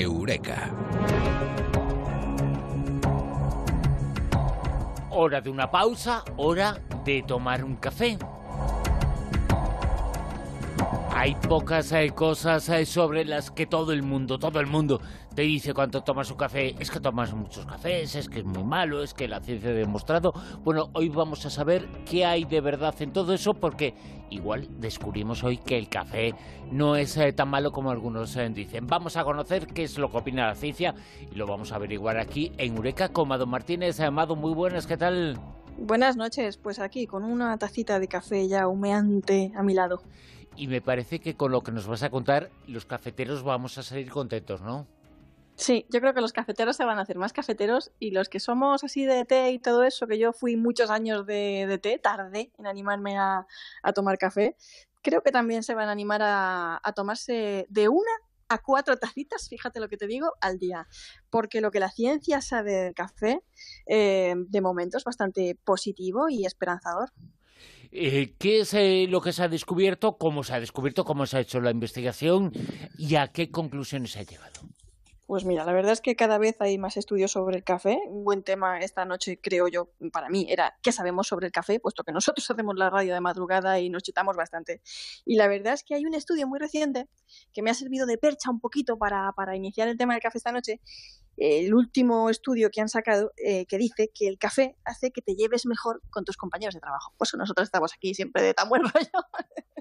Eureka. Hora de una pausa, hora de tomar un café. Hay pocas eh, cosas eh, sobre las que todo el mundo, todo el mundo te dice cuando tomas un café, es que tomas muchos cafés, es que es muy malo, es que la ciencia ha demostrado. Bueno, hoy vamos a saber qué hay de verdad en todo eso porque igual descubrimos hoy que el café no es eh, tan malo como algunos dicen. Vamos a conocer qué es lo que opina la ciencia y lo vamos a averiguar aquí en Eureka con Mado Martínez. Amado, muy buenas, ¿qué tal? Buenas noches, pues aquí con una tacita de café ya humeante a mi lado y me parece que con lo que nos vas a contar, los cafeteros vamos a salir contentos, ¿no? Sí, yo creo que los cafeteros se van a hacer más cafeteros y los que somos así de té y todo eso, que yo fui muchos años de, té, tardé en animarme a, tomar café, creo que también se van a animar a, tomarse de una a cuatro tacitas, fíjate lo que te digo, al día. Porque lo que la ciencia sabe del café, eh, de momento es bastante positivo y esperanzador. Eh, ¿Qué es eh, lo que se ha descubierto? ¿Cómo se ha descubierto? ¿Cómo se ha hecho la investigación? ¿Y a qué conclusiones se ha llegado? Pues mira, la verdad es que cada vez hay más estudios sobre el café. Un buen tema esta noche, creo yo, para mí, era qué sabemos sobre el café, puesto que nosotros hacemos la radio de madrugada y nos chitamos bastante. Y la verdad es que hay un estudio muy reciente que me ha servido de percha un poquito para, para iniciar el tema del café esta noche el último estudio que han sacado eh, que dice que el café hace que te lleves mejor con tus compañeros de trabajo. Pues nosotros estamos aquí siempre de tan buen rollo.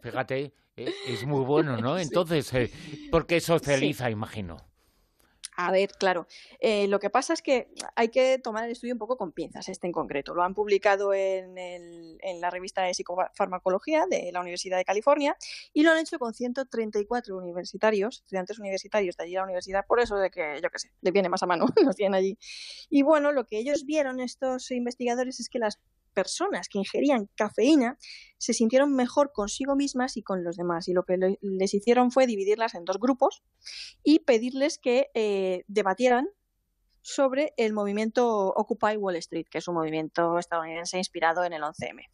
Fíjate, eh, es muy bueno, ¿no? Entonces, eh, porque socializa, imagino. A ver, claro. Eh, lo que pasa es que hay que tomar el estudio un poco con pinzas, este en concreto. Lo han publicado en, la revista de psicofarmacología de la Universidad de California y lo han hecho con 134 universitarios, estudiantes universitarios de allí a la universidad, por eso de que, yo qué sé, le viene más a mano, los tienen allí. Y bueno, lo que ellos vieron, estos investigadores, es que las personas que ingerían cafeína se sintieron mejor consigo mismas y con los demás. Y lo que les hicieron fue dividirlas en dos grupos y pedirles que eh, debatieran sobre el movimiento Occupy Wall Street, que es un movimiento estadounidense inspirado en el 11M.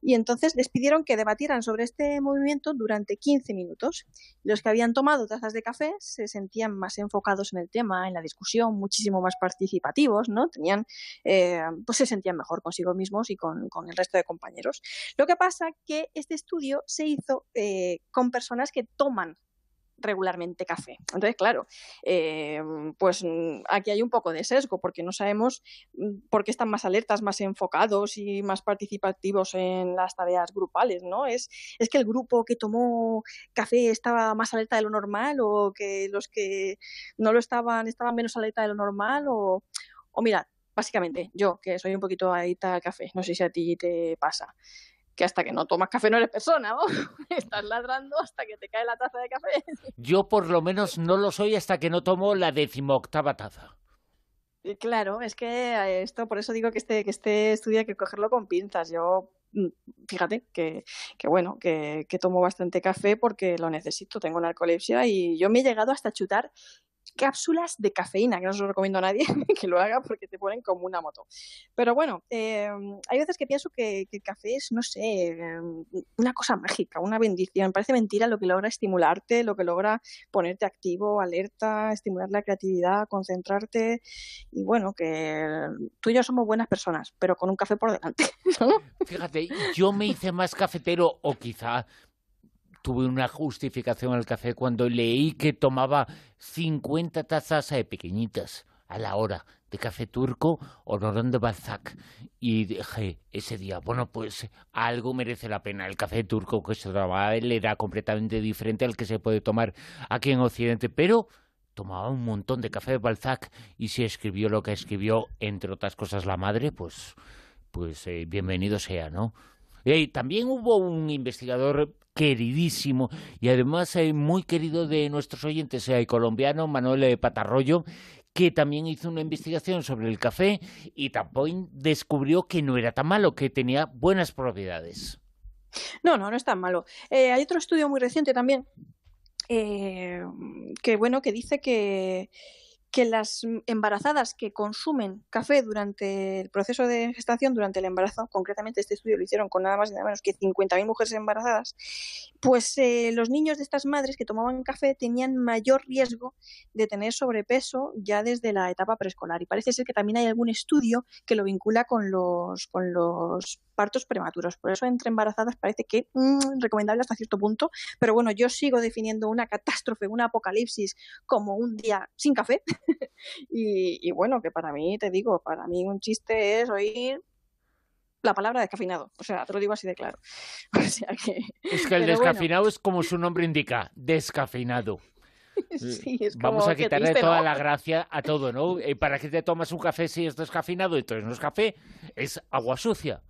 Y entonces les pidieron que debatieran sobre este movimiento durante 15 minutos. Los que habían tomado tazas de café se sentían más enfocados en el tema, en la discusión, muchísimo más participativos, ¿no? Tenían, eh, pues se sentían mejor consigo mismos y con, el resto de compañeros. Lo que pasa que este estudio se hizo eh, con personas que toman regularmente café. Entonces, claro, eh, pues aquí hay un poco de sesgo porque no sabemos mm, por qué están más alertas, más enfocados y más participativos en las tareas grupales, ¿no? Es, es que el grupo que tomó café estaba más alerta de lo normal o que los que no lo estaban estaban menos alerta de lo normal o, o mira, básicamente yo que soy un poquito adicta al café, no sé si a ti te pasa que hasta que no tomas café no eres persona, ¿no? Estás ladrando hasta que te cae la taza de café. Yo por lo menos no lo soy hasta que no tomo la decimoctava taza. claro, es que esto, por eso digo que este, que este estudio hay que cogerlo con pinzas. Yo, mm, fíjate, que, que bueno, que, que tomo bastante café porque lo necesito, tengo narcolepsia y yo me he llegado hasta chutar cápsulas de cafeína, que no se lo recomiendo a nadie que lo haga porque te ponen como una moto. Pero bueno, eh, hay veces que pienso que, el café es, no sé, eh, una cosa mágica, una bendición. Parece mentira lo que logra estimularte, lo que logra ponerte activo, alerta, estimular la creatividad, concentrarte. Y bueno, que tú y yo somos buenas personas, pero con un café por delante. Fíjate, yo me hice más cafetero o quizá tuve una justificación al café cuando leí que tomaba 50 tazas eh, pequeñitas a la hora de café turco o de Balzac. Y dije ese día, bueno, pues algo merece la pena. El café turco que se tomaba él era completamente diferente al que se puede tomar aquí en Occidente, pero tomaba un montón de café de Balzac y si escribió lo que escribió, entre otras cosas, la madre, pues, pues eh, bienvenido sea, ¿no? También hubo un investigador queridísimo y además eh, muy querido de nuestros oyentes eh, colombiano, Manuel eh, Patarroyo, que también hizo una investigación sobre el café y también descubrió que no era tan malo, que tenía buenas propiedades. No, no, no es tan malo. hay otro estudio muy reciente también que bueno que dice que que las embarazadas que consumen café durante el proceso de gestación, durante el embarazo, concretamente este estudio lo hicieron con nada más y nada menos que 50.000 mujeres embarazadas, pues eh, los niños de estas madres que tomaban café tenían mayor riesgo de tener sobrepeso ya desde la etapa preescolar. Y parece ser que también hay algún estudio que lo vincula con los, con los partos prematuros. Por eso entre embarazadas parece que mm, recomendable hasta cierto punto. Pero bueno, yo sigo definiendo una catástrofe, un apocalipsis como un día sin café y, bueno, que para mí, te digo, para mí un chiste es oír la palabra descafeinado. O sea, te lo digo así de claro. es que el descafeinado es como su nombre indica. Sí, es Vamos a quitarle toda la gracia a todo, ¿no? Eh, ¿Para qué te tomas un café si es descafeinado? Entonces no es café, es agua sucia.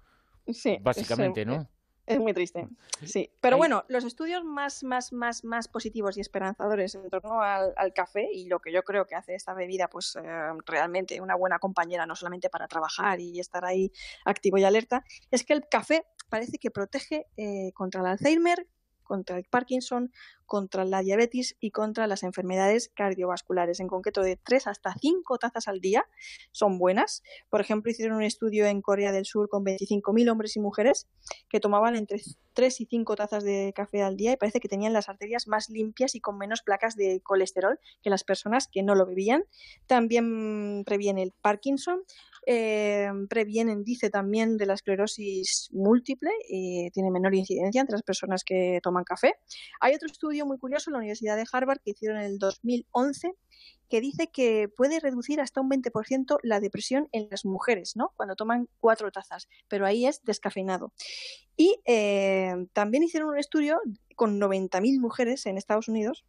Sí. Básicamente, ¿no? Es muy triste, sí. Pero bueno, los estudios más, más, más, más positivos y esperanzadores en torno al, café y lo que yo creo que hace esta bebida, pues eh, realmente una buena compañera, no solamente para trabajar y estar ahí activo y alerta, es que el café parece que protege eh, contra el Alzheimer, contra el Parkinson, contra la diabetes y contra las enfermedades cardiovasculares. En concreto, de 3 hasta 5 tazas al día son buenas. Por ejemplo, hicieron un estudio en Corea del Sur con 25.000 hombres y mujeres que tomaban entre 3 y 5 tazas de café al día y parece que tenían las arterias más limpias y con menos placas de colesterol que las personas que no lo bebían. También previene el Parkinson, eh, previenen, dice también, de la esclerosis múltiple y tiene menor incidencia entre las personas que toman café. Hay otro estudio muy curioso en la Universidad de Harvard que hicieron en el 2011 que dice que puede reducir hasta un 20% la depresión en las mujeres, ¿no? Cuando toman cuatro tazas, pero ahí es descafeinado. Y eh, también hicieron un estudio con 90.000 mujeres en Estados Unidos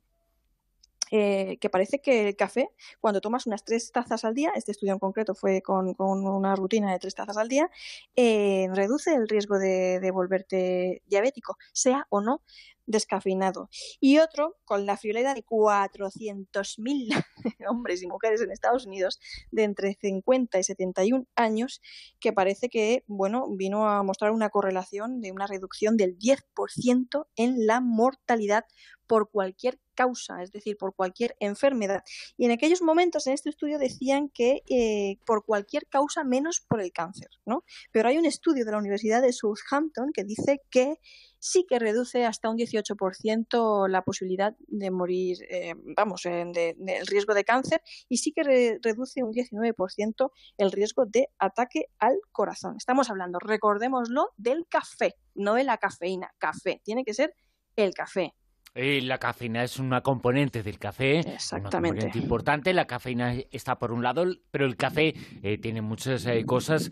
eh, que parece que el café, cuando tomas unas tres tazas al día, este estudio en concreto fue con, una rutina de tres tazas al día, eh, reduce el riesgo de, volverte diabético, sea o no descafeinado. Y otro con la friolera de 400.000 hombres y mujeres en Estados Unidos de entre 50 y 71 años, que parece que, bueno, vino a mostrar una correlación de una reducción del 10% en la mortalidad por cualquier causa, es decir, por cualquier enfermedad. Y en aquellos momentos en este estudio decían que eh, por cualquier causa menos por el cáncer, ¿no? Pero hay un estudio de la Universidad de Southampton que dice que sí que reduce hasta un 18% la posibilidad de morir, eh, vamos, de, el riesgo de cáncer y sí que reduce un 19% el riesgo de ataque al corazón. Estamos hablando, recordémoslo, del café, no de la cafeína, café, tiene que ser el café. La cafeína es una componente del café, Exactamente. una componente importante. La cafeína está por un lado, pero el café eh, tiene muchas eh, cosas.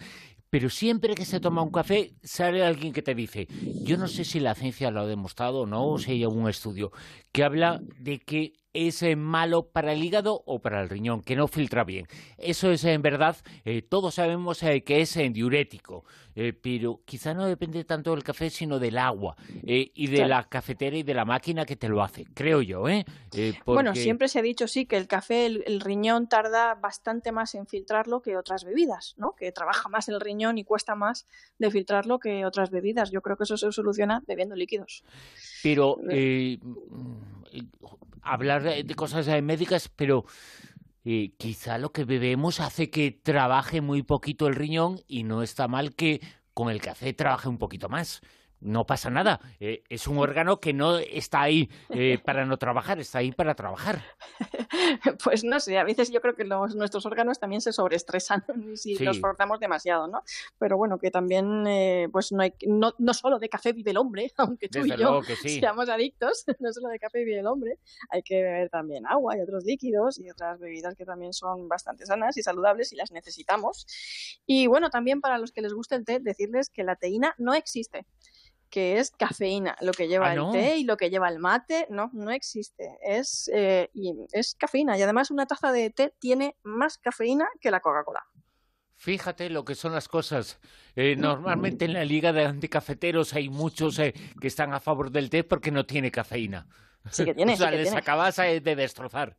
Pero siempre que se toma un café, sale alguien que te dice, yo no sé si la ciencia lo ha demostrado o no, o si hay algún estudio, que habla de que es eh, malo para el hígado o para el riñón, que no filtra bien. Eso es en verdad, eh, todos sabemos eh, que es diurético, pero quizá no depende tanto del café, sino del agua y de la cafetera y de la máquina que te lo hace, creo yo. Bueno, siempre se ha dicho sí que el café, el, riñón tarda bastante más en filtrarlo que otras bebidas, ¿no? Que trabaja más el riñón y cuesta más de filtrarlo que otras bebidas. Yo creo que eso se soluciona bebiendo líquidos. Pero hablar de cosas eh, médicas, pero eh, quizá lo que bebemos hace que trabaje muy poquito el riñón y no está mal que con el café trabaje un poquito más no pasa nada. Eh, es un órgano que no está ahí eh, para no trabajar, está ahí para trabajar. Pues no sé, a veces yo creo que nuestros órganos también se sobreestresan si los forzamos demasiado, ¿no? Pero bueno, que también, eh, pues no, hay, no, no solo de café vive el hombre, aunque tú y yo seamos adictos, no solo de café vive el hombre, hay que beber también agua y otros líquidos y otras bebidas que también son bastante sanas y saludables y las necesitamos. Y bueno, también para los que les guste el té, decirles que la teína no existe que es cafeína, lo que lleva ah, el té y lo que lleva el mate, no, no existe, es, eh, es cafeína y además una taza de té tiene más cafeína que la Coca-Cola. Fíjate lo que son las cosas. Eh, normalmente en la liga de anticafeteros hay muchos eh, que están a favor del té porque no tiene cafeína. Sí que tiene. o sea, les acabas de destrozar.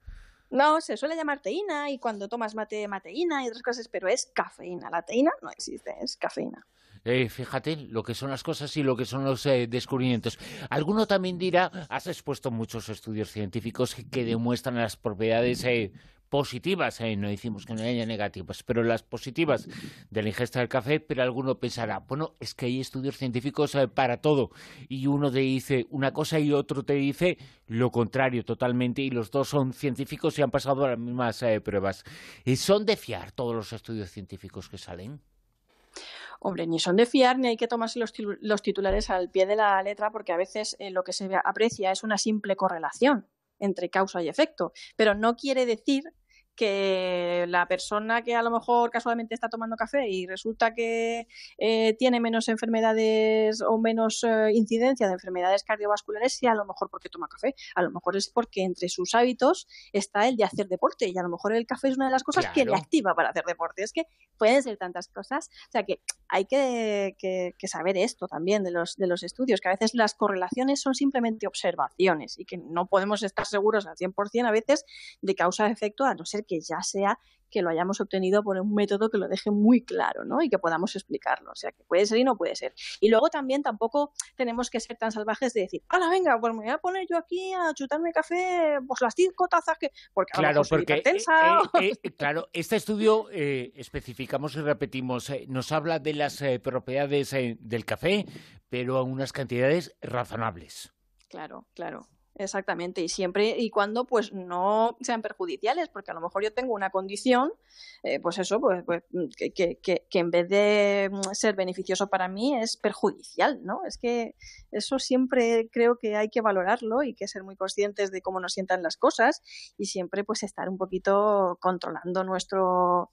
No, se suele llamar teína y cuando tomas mate, mateína y otras cosas, pero es cafeína. La teína no existe, es cafeína. Eh, fíjate lo que son las cosas y lo que son los eh, descubrimientos. Alguno también dirá, has expuesto muchos estudios científicos que demuestran las propiedades eh, positivas, eh, no decimos que no haya negativas, pero las positivas de la ingesta del café, pero alguno pensará, bueno, es que hay estudios científicos eh, para todo y uno te dice una cosa y otro te dice lo contrario totalmente y los dos son científicos y han pasado las mismas pruebas. ¿Son de fiar todos los estudios científicos que salen? Hombre, ni son de fiar ni hay que tomarse los, titulares al pie de la letra porque a veces lo que se aprecia es una simple correlación entre causa y efecto, pero no quiere decir que la persona que a lo mejor casualmente está tomando café y resulta que eh, tiene menos enfermedades o menos eh, incidencia de enfermedades cardiovasculares sea a lo mejor porque toma café, a lo mejor es porque entre sus hábitos está el de hacer deporte y a lo mejor el café es una de las cosas que le activa para hacer deporte. Es que pueden ser tantas cosas, o sea que hay que, saber esto también de los, de los estudios, que a veces las correlaciones son simplemente observaciones y que no podemos estar seguros al 100% a veces de causa-efecto a no ser que ya sea que lo hayamos obtenido por un método que lo deje muy claro, ¿no? Y que podamos explicarlo. O sea, que puede ser y no puede ser. Y luego también tampoco tenemos que ser tan salvajes de decir, ¡hala, venga, pues me voy a poner yo aquí a chutarme café, pues las cinco tazas que... Porque claro, porque... Eh, eh, eh, claro, este estudio, especificamos y repetimos, nos habla de las propiedades del café, pero a unas cantidades razonables. Claro, claro. Exactamente, y siempre y cuando pues no sean perjudiciales, porque a lo mejor yo tengo una condición, eh, pues eso, pues, pues mm, que, que, que, en vez de mm, ser beneficioso para mí es perjudicial, ¿no? Es que eso siempre creo que hay que valorarlo y que ser muy conscientes de cómo nos sientan las cosas y siempre pues estar un poquito controlando nuestro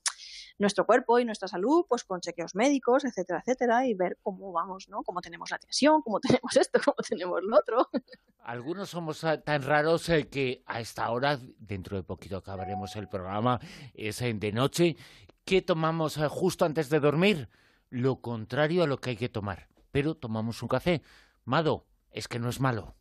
nuestro cuerpo y nuestra salud, pues con chequeos médicos, etcétera, etcétera, y ver cómo vamos, ¿no? Cómo tenemos la tensión, cómo tenemos esto, cómo tenemos lo otro. Algunos somos tan raros eh, que a esta hora, dentro de poquito acabaremos el programa, es de noche. ¿Qué tomamos eh, justo antes de dormir? Lo contrario a lo que hay que tomar. Pero tomamos un café. Mado, es que no es malo.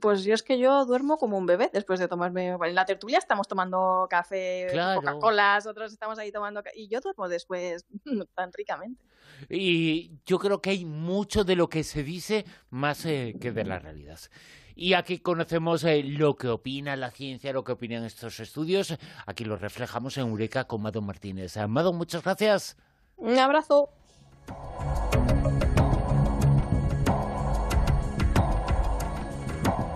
Pues yo es que yo duermo como un bebé después de tomarme. en la tertulia estamos tomando café, Coca-Cola, otros estamos ahí tomando. Y yo duermo después tan ricamente. Y yo creo que hay mucho de lo que se dice más eh, que de la realidad. Y aquí conocemos eh, lo que opina la ciencia, lo que opinan estos estudios. Aquí lo reflejamos en Eureka con Mado Martínez. Amado, muchas gracias. Un abrazo.